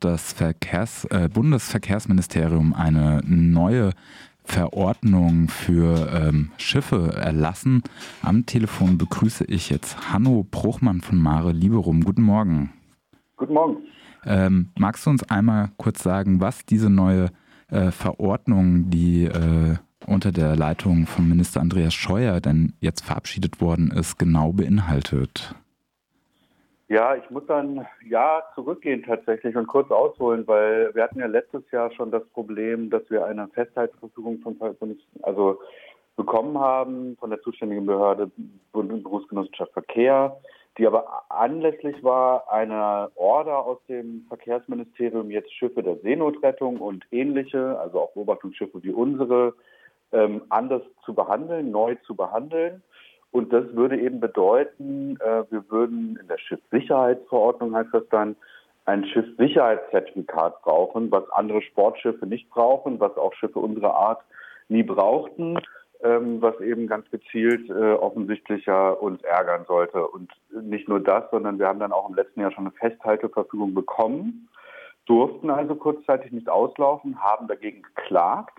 das Verkehrs, äh, Bundesverkehrsministerium eine neue Verordnung für ähm, Schiffe erlassen. Am Telefon begrüße ich jetzt Hanno Bruchmann von Mare Liberum. Guten Morgen. Guten Morgen. Ähm, magst du uns einmal kurz sagen, was diese neue äh, Verordnung, die äh, unter der Leitung von Minister Andreas Scheuer denn jetzt verabschiedet worden ist, genau beinhaltet? Ja, ich muss dann ja zurückgehen tatsächlich und kurz ausholen, weil wir hatten ja letztes Jahr schon das Problem, dass wir eine Festheitsverfügung von, also bekommen haben von der zuständigen Behörde Berufsgenossenschaft Verkehr, die aber anlässlich war einer Order aus dem Verkehrsministerium, jetzt Schiffe der Seenotrettung und ähnliche, also auch Beobachtungsschiffe wie unsere, ähm, anders zu behandeln, neu zu behandeln. Und das würde eben bedeuten, äh, wir würden in der Schiffssicherheitsverordnung heißt das dann, ein Schiffssicherheitszertifikat brauchen, was andere Sportschiffe nicht brauchen, was auch Schiffe unserer Art nie brauchten, ähm, was eben ganz gezielt äh, offensichtlich ja uns ärgern sollte. Und nicht nur das, sondern wir haben dann auch im letzten Jahr schon eine Festhalteverfügung bekommen, durften also kurzzeitig nicht auslaufen, haben dagegen geklagt,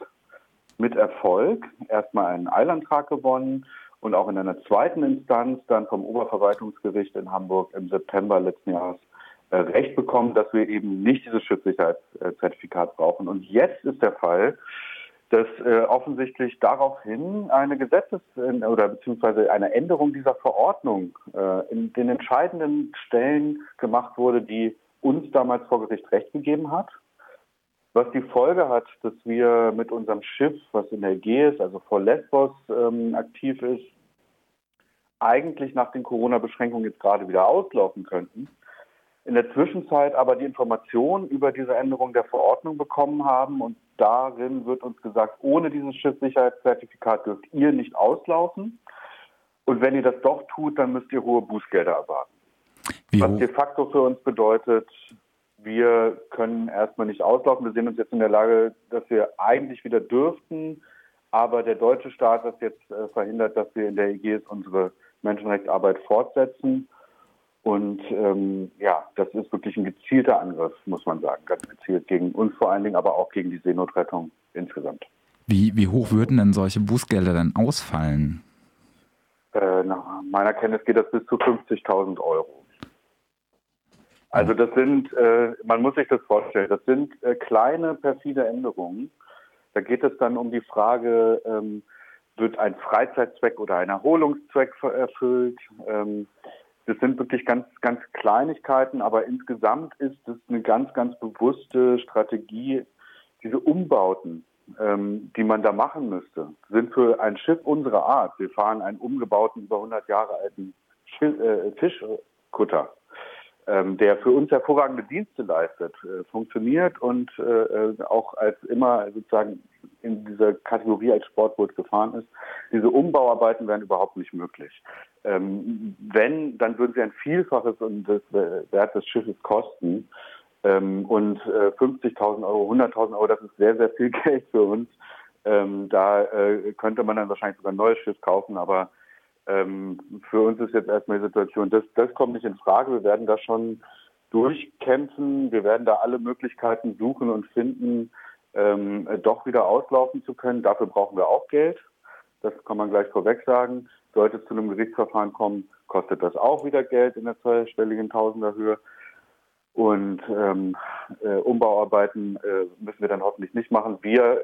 mit Erfolg, erstmal einen Eilantrag gewonnen, und auch in einer zweiten Instanz dann vom Oberverwaltungsgericht in Hamburg im September letzten Jahres äh, Recht bekommen, dass wir eben nicht dieses Schiffssicherheitszertifikat brauchen. Und jetzt ist der Fall, dass äh, offensichtlich daraufhin eine Gesetzes- oder beziehungsweise eine Änderung dieser Verordnung äh, in den entscheidenden Stellen gemacht wurde, die uns damals vor Gericht Recht gegeben hat. Was die Folge hat, dass wir mit unserem Schiff, was in der Ägäis, also vor Lesbos ähm, aktiv ist, eigentlich nach den Corona-Beschränkungen jetzt gerade wieder auslaufen könnten. In der Zwischenzeit aber die Information über diese Änderung der Verordnung bekommen haben und darin wird uns gesagt, ohne dieses Schiffssicherheitszertifikat dürft ihr nicht auslaufen. Und wenn ihr das doch tut, dann müsst ihr hohe Bußgelder erwarten. Wie Was de facto für uns bedeutet, wir können erstmal nicht auslaufen. Wir sehen uns jetzt in der Lage, dass wir eigentlich wieder dürften, aber der deutsche Staat hat jetzt äh, verhindert, dass wir in der Ägäis unsere Menschenrechtsarbeit fortsetzen. Und ähm, ja, das ist wirklich ein gezielter Angriff, muss man sagen, ganz gezielt gegen uns vor allen Dingen, aber auch gegen die Seenotrettung insgesamt. Wie, wie hoch würden denn solche Bußgelder dann ausfallen? Äh, nach meiner Kenntnis geht das bis zu 50.000 Euro. Also das sind, äh, man muss sich das vorstellen, das sind äh, kleine perfide Änderungen. Da geht es dann um die Frage, ähm, wird ein Freizeitzweck oder ein Erholungszweck erfüllt. Ähm, das sind wirklich ganz, ganz Kleinigkeiten, aber insgesamt ist es eine ganz, ganz bewusste Strategie, diese Umbauten, ähm, die man da machen müsste, sind für ein Schiff unserer Art. Wir fahren einen umgebauten, über 100 Jahre alten äh, Fischkutter der für uns hervorragende Dienste leistet, äh, funktioniert und äh, äh, auch als immer sozusagen in dieser Kategorie als Sportboot gefahren ist. Diese Umbauarbeiten wären überhaupt nicht möglich. Ähm, wenn, dann würden sie ein Vielfaches des äh, Wert des Schiffes kosten. Ähm, und äh, 50.000 Euro, 100.000 Euro, das ist sehr, sehr viel Geld für uns. Ähm, da könnte man dann wahrscheinlich sogar ein neues Schiff kaufen, aber ähm, für uns ist jetzt erstmal die Situation, das, das kommt nicht in Frage. Wir werden da schon durchkämpfen. Wir werden da alle Möglichkeiten suchen und finden, ähm, doch wieder auslaufen zu können. Dafür brauchen wir auch Geld. Das kann man gleich vorweg sagen. Sollte es zu einem Gerichtsverfahren kommen, kostet das auch wieder Geld in der zweistelligen Tausenderhöhe. Und ähm, äh, Umbauarbeiten äh, müssen wir dann hoffentlich nicht machen. Wir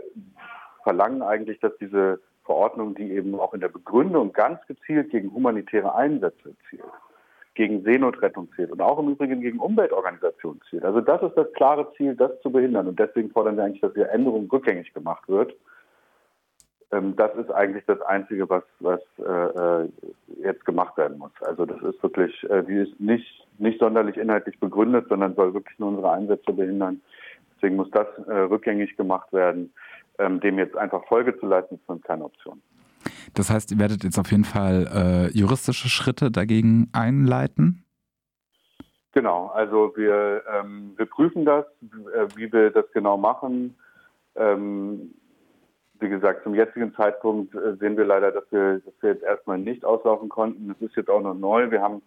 verlangen eigentlich, dass diese Verordnung, die eben auch in der Begründung ganz gezielt gegen humanitäre Einsätze zielt, gegen Seenotrettung zielt und auch im Übrigen gegen Umweltorganisationen zielt. Also das ist das klare Ziel, das zu behindern. Und deswegen fordern wir eigentlich, dass die Änderung rückgängig gemacht wird. Ähm, das ist eigentlich das Einzige, was, was äh, äh, jetzt gemacht werden muss. Also das ist wirklich, äh, die ist nicht, nicht sonderlich inhaltlich begründet, sondern soll wirklich nur unsere Einsätze behindern. Deswegen muss das rückgängig gemacht werden ähm, dem jetzt einfach Folge zu leisten, ist für uns keine Option. Das heißt, ihr werdet jetzt auf jeden Fall äh, juristische Schritte dagegen einleiten? Genau, also wir, ähm, wir prüfen das, äh, wie wir das genau machen. Ähm, wie gesagt, zum jetzigen Zeitpunkt äh, sehen wir leider, dass wir, dass wir jetzt erstmal nicht auslaufen konnten. Es ist jetzt auch noch neu. Wir haben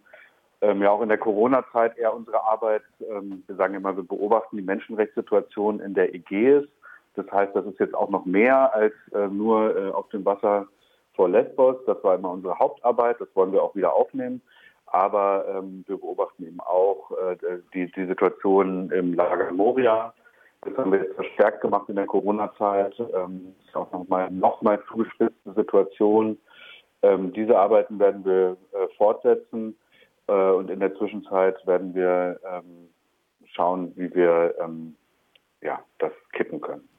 ähm, ja auch in der Corona-Zeit eher unsere Arbeit, ähm, wir sagen immer, wir beobachten die Menschenrechtssituation in der Ägäis. Das heißt, das ist jetzt auch noch mehr als äh, nur äh, auf dem Wasser vor Lesbos. Das war immer unsere Hauptarbeit, das wollen wir auch wieder aufnehmen. Aber ähm, wir beobachten eben auch äh, die, die Situation im Lager Moria. Das haben wir jetzt verstärkt gemacht in der Corona-Zeit. Ähm, ist auch nochmal noch mal zugespitzte Situation. Ähm, diese Arbeiten werden wir äh, fortsetzen. Äh, und in der Zwischenzeit werden wir ähm, schauen, wie wir ähm, ja, das kippen können.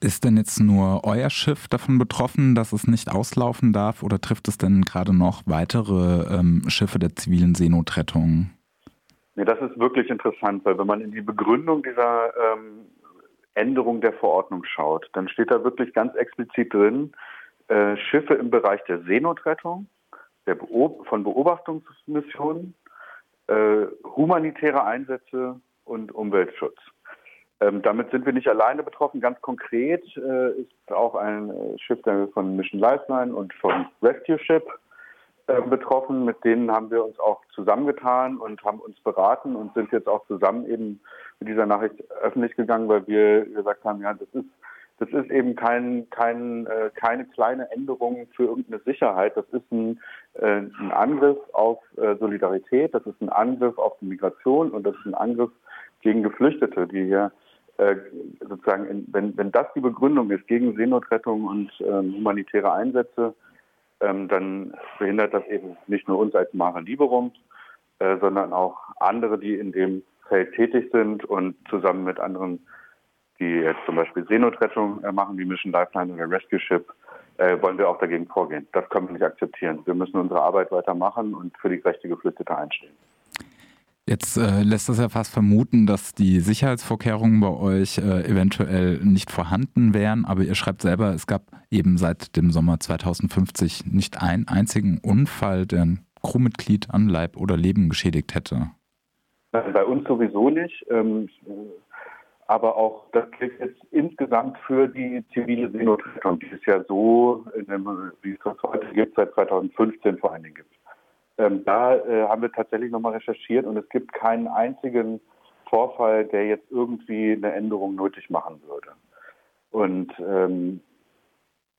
Ist denn jetzt nur euer Schiff davon betroffen, dass es nicht auslaufen darf oder trifft es denn gerade noch weitere ähm, Schiffe der zivilen Seenotrettung? Nee, das ist wirklich interessant, weil wenn man in die Begründung dieser ähm, Änderung der Verordnung schaut, dann steht da wirklich ganz explizit drin, äh, Schiffe im Bereich der Seenotrettung, der Beob von Beobachtungsmissionen, äh, humanitäre Einsätze und Umweltschutz. Ähm, damit sind wir nicht alleine betroffen. Ganz konkret äh, ist auch ein äh, Schiff von Mission Lifeline und von Rescue Ship äh, betroffen. Mit denen haben wir uns auch zusammengetan und haben uns beraten und sind jetzt auch zusammen eben mit dieser Nachricht öffentlich gegangen, weil wir gesagt haben, ja, das ist das ist eben kein, kein, äh, keine kleine Änderung für irgendeine Sicherheit. Das ist ein, äh, ein Angriff auf Solidarität, das ist ein Angriff auf die Migration und das ist ein Angriff gegen Geflüchtete, die hier äh, sozusagen, in, wenn, wenn das die Begründung ist gegen Seenotrettung und ähm, humanitäre Einsätze, ähm, dann behindert das eben nicht nur uns als Mare Liberum, äh, sondern auch andere, die in dem Feld tätig sind und zusammen mit anderen, die jetzt zum Beispiel Seenotrettung äh, machen, wie Mission Lifeline oder Rescue Ship, äh, wollen wir auch dagegen vorgehen. Das können wir nicht akzeptieren. Wir müssen unsere Arbeit weitermachen und für die gerechte Geflüchtete einstehen. Jetzt äh, lässt das ja fast vermuten, dass die Sicherheitsvorkehrungen bei euch äh, eventuell nicht vorhanden wären, aber ihr schreibt selber, es gab eben seit dem Sommer 2050 nicht einen einzigen Unfall, der ein Crewmitglied an Leib oder Leben geschädigt hätte. Bei uns sowieso nicht. Ähm, aber auch das gilt jetzt insgesamt für die zivile Seenotrettung, die es ja so, dem, wie es das heute gibt, seit 2015 vor allen Dingen gibt. Ähm, da äh, haben wir tatsächlich nochmal recherchiert und es gibt keinen einzigen Vorfall, der jetzt irgendwie eine Änderung nötig machen würde. Und ähm,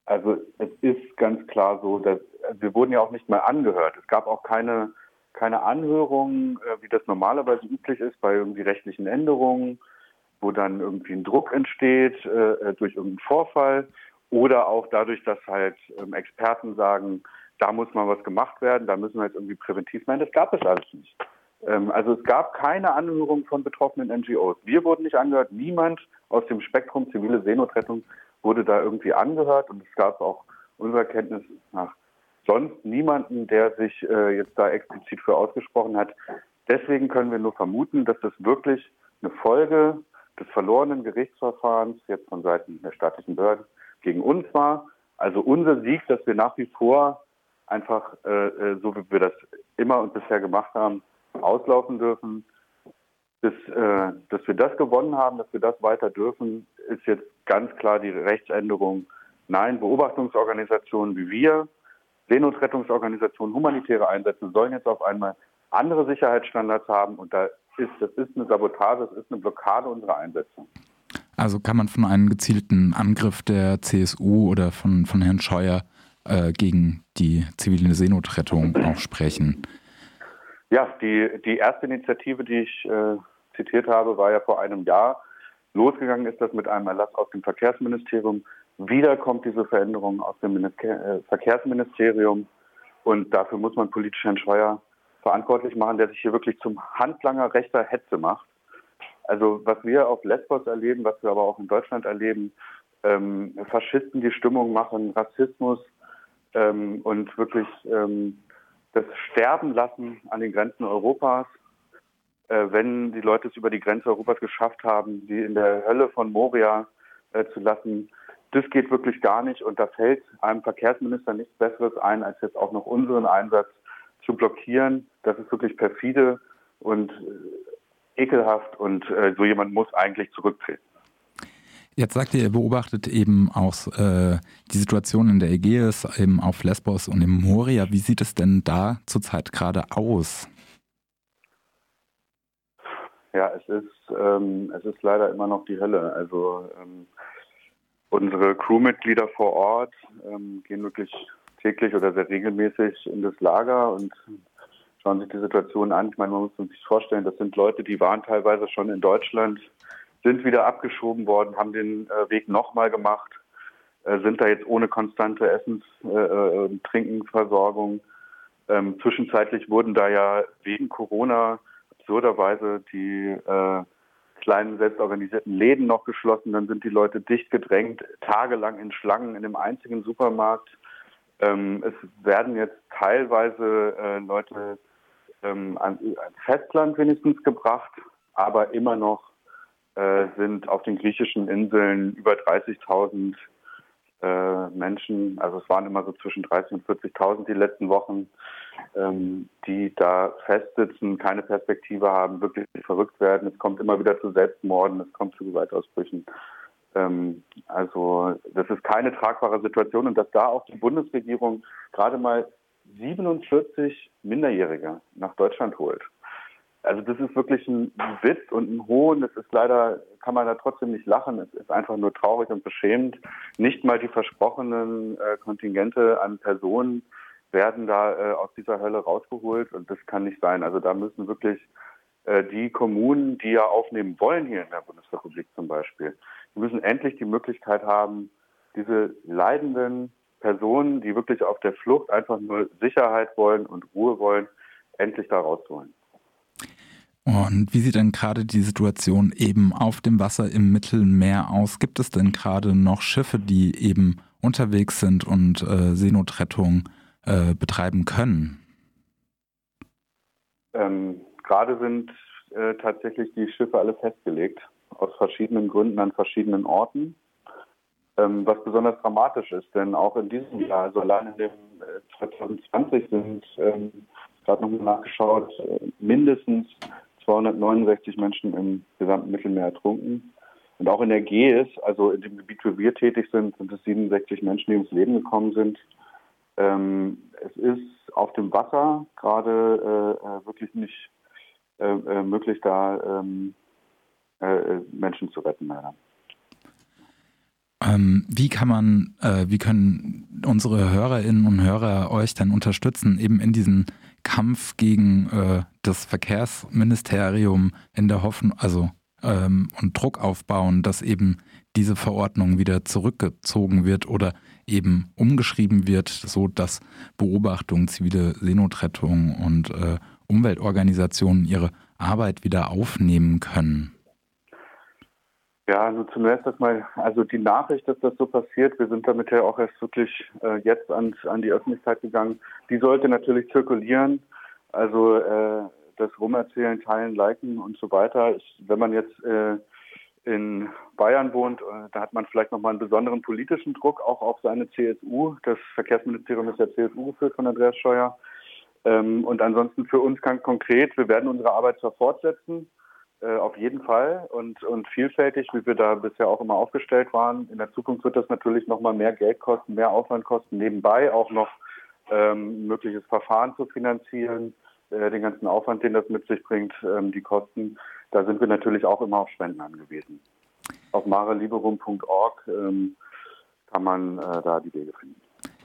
also es ist ganz klar so, dass also wir wurden ja auch nicht mehr angehört. Es gab auch keine, keine Anhörung, äh, wie das normalerweise üblich ist bei irgendwie rechtlichen Änderungen, wo dann irgendwie ein Druck entsteht äh, durch irgendeinen Vorfall oder auch dadurch, dass halt ähm, Experten sagen, da muss mal was gemacht werden, da müssen wir jetzt irgendwie präventiv machen. Das gab es alles nicht. Ähm, also es gab keine Anhörung von betroffenen NGOs. Wir wurden nicht angehört, niemand aus dem Spektrum zivile Seenotrettung wurde da irgendwie angehört und es gab auch unserer Kenntnis nach sonst niemanden, der sich äh, jetzt da explizit für ausgesprochen hat. Deswegen können wir nur vermuten, dass das wirklich eine Folge des verlorenen Gerichtsverfahrens jetzt von Seiten der staatlichen Behörden gegen uns war. Also unser Sieg, dass wir nach wie vor einfach, äh, äh, so wie wir das immer und bisher gemacht haben, auslaufen dürfen. Bis, äh, dass wir das gewonnen haben, dass wir das weiter dürfen, ist jetzt ganz klar die Rechtsänderung. Nein, Beobachtungsorganisationen wie wir, Seenotrettungsorganisationen, humanitäre Einsätze sollen jetzt auf einmal andere Sicherheitsstandards haben und da ist, das ist eine Sabotage, das ist eine Blockade unserer Einsätze. Also kann man von einem gezielten Angriff der CSU oder von, von Herrn Scheuer äh, gegen die zivile Seenotrettung auch sprechen. Ja, die, die erste Initiative, die ich äh, zitiert habe, war ja vor einem Jahr. Losgegangen ist das mit einem Erlass aus dem Verkehrsministerium. Wieder kommt diese Veränderung aus dem Minister äh, Verkehrsministerium. Und dafür muss man politisch Herrn Scheuer verantwortlich machen, der sich hier wirklich zum Handlanger rechter Hetze macht. Also was wir auf Lesbos erleben, was wir aber auch in Deutschland erleben, ähm, Faschisten die Stimmung machen, Rassismus, ähm, und wirklich ähm, das Sterben lassen an den Grenzen Europas. Äh, wenn die Leute es über die Grenze Europas geschafft haben, sie in der Hölle von Moria äh, zu lassen, das geht wirklich gar nicht. Und da fällt einem Verkehrsminister nichts Besseres ein, als jetzt auch noch unseren Einsatz zu blockieren. Das ist wirklich perfide und äh, ekelhaft und äh, so jemand muss eigentlich zurücktreten. Jetzt sagt ihr, ihr beobachtet eben auch äh, die Situation in der Ägäis, eben auf Lesbos und im Moria. Wie sieht es denn da zurzeit gerade aus? ja, es ist, ähm, es ist leider immer noch die Hölle. Also ähm, unsere Crewmitglieder vor Ort ähm, gehen wirklich täglich oder sehr regelmäßig in das Lager und schauen sich die Situation an. Ich meine, man muss sich vorstellen, das sind Leute, die waren teilweise schon in Deutschland, sind wieder abgeschoben worden, haben den äh, Weg nochmal gemacht, äh, sind da jetzt ohne konstante Essens- äh, äh, und Trinkenversorgung. Ähm, zwischenzeitlich wurden da ja wegen Corona absurderweise die äh, kleinen selbstorganisierten Läden noch geschlossen. Dann sind die Leute dicht gedrängt, tagelang in Schlangen in dem einzigen Supermarkt. Ähm, es werden jetzt teilweise äh, Leute ähm, ans Festland wenigstens gebracht, aber immer noch äh, sind auf den griechischen Inseln über 30.000 äh, Menschen, also es waren immer so zwischen 30.000 und 40.000 die letzten Wochen, ähm, die da festsitzen, keine Perspektive haben, wirklich verrückt werden. Es kommt immer wieder zu Selbstmorden, es kommt zu Gewaltausbrüchen. Ähm, also das ist keine tragbare Situation und dass da auch die Bundesregierung gerade mal 47 Minderjährige nach Deutschland holt. Also das ist wirklich ein Witz und ein Hohn. Es ist leider, kann man da trotzdem nicht lachen. Es ist einfach nur traurig und beschämend. Nicht mal die versprochenen äh, Kontingente an Personen werden da äh, aus dieser Hölle rausgeholt und das kann nicht sein. Also da müssen wirklich äh, die Kommunen, die ja aufnehmen wollen hier in der Bundesrepublik zum Beispiel, die müssen endlich die Möglichkeit haben, diese leidenden Personen, die wirklich auf der Flucht einfach nur Sicherheit wollen und Ruhe wollen, endlich da rausholen. Und wie sieht denn gerade die Situation eben auf dem Wasser im Mittelmeer aus? Gibt es denn gerade noch Schiffe, die eben unterwegs sind und äh, Seenotrettung äh, betreiben können? Ähm, gerade sind äh, tatsächlich die Schiffe alle festgelegt, aus verschiedenen Gründen an verschiedenen Orten. Ähm, was besonders dramatisch ist, denn auch in diesem Jahr, also allein in dem 2020 äh, sind, ähm, gerade nochmal nachgeschaut, äh, mindestens 269 Menschen im gesamten Mittelmeer ertrunken. Und auch in der Gees, also in dem Gebiet, wo wir tätig sind, sind es 67 Menschen, die ums Leben gekommen sind. Ähm, es ist auf dem Wasser gerade äh, äh wirklich nicht äh, möglich, da ähm, äh, Menschen zu retten, leider. Ähm, wie kann man, äh, wie können unsere Hörerinnen und Hörer euch dann unterstützen, eben in diesem Kampf gegen äh, das Verkehrsministerium in der Hoffnung, also ähm, und Druck aufbauen, dass eben diese Verordnung wieder zurückgezogen wird oder eben umgeschrieben wird, so dass Beobachtung, zivile Seenotrettung und äh, Umweltorganisationen ihre Arbeit wieder aufnehmen können? Ja, also zunächst erstmal, also die Nachricht, dass das so passiert, wir sind damit ja auch erst wirklich äh, jetzt an, an die Öffentlichkeit gegangen, die sollte natürlich zirkulieren. Also äh, das Rumerzählen, Teilen, Liken und so weiter. Ich, wenn man jetzt äh, in Bayern wohnt, äh, da hat man vielleicht nochmal einen besonderen politischen Druck auch auf seine CSU. Das Verkehrsministerium ist ja CSU geführt von Andreas Scheuer. Ähm, und ansonsten für uns ganz konkret, wir werden unsere Arbeit zwar fortsetzen, äh, auf jeden Fall und, und vielfältig, wie wir da bisher auch immer aufgestellt waren. In der Zukunft wird das natürlich nochmal mehr Geld kosten, mehr Aufwand kosten, nebenbei auch noch ähm, mögliches Verfahren zu finanzieren, den ganzen Aufwand, den das mit sich bringt, ähm, die Kosten. Da sind wir natürlich auch immer auf Spenden angewiesen. Auf mareliberum.org ähm, kann man äh, da die Wege finden.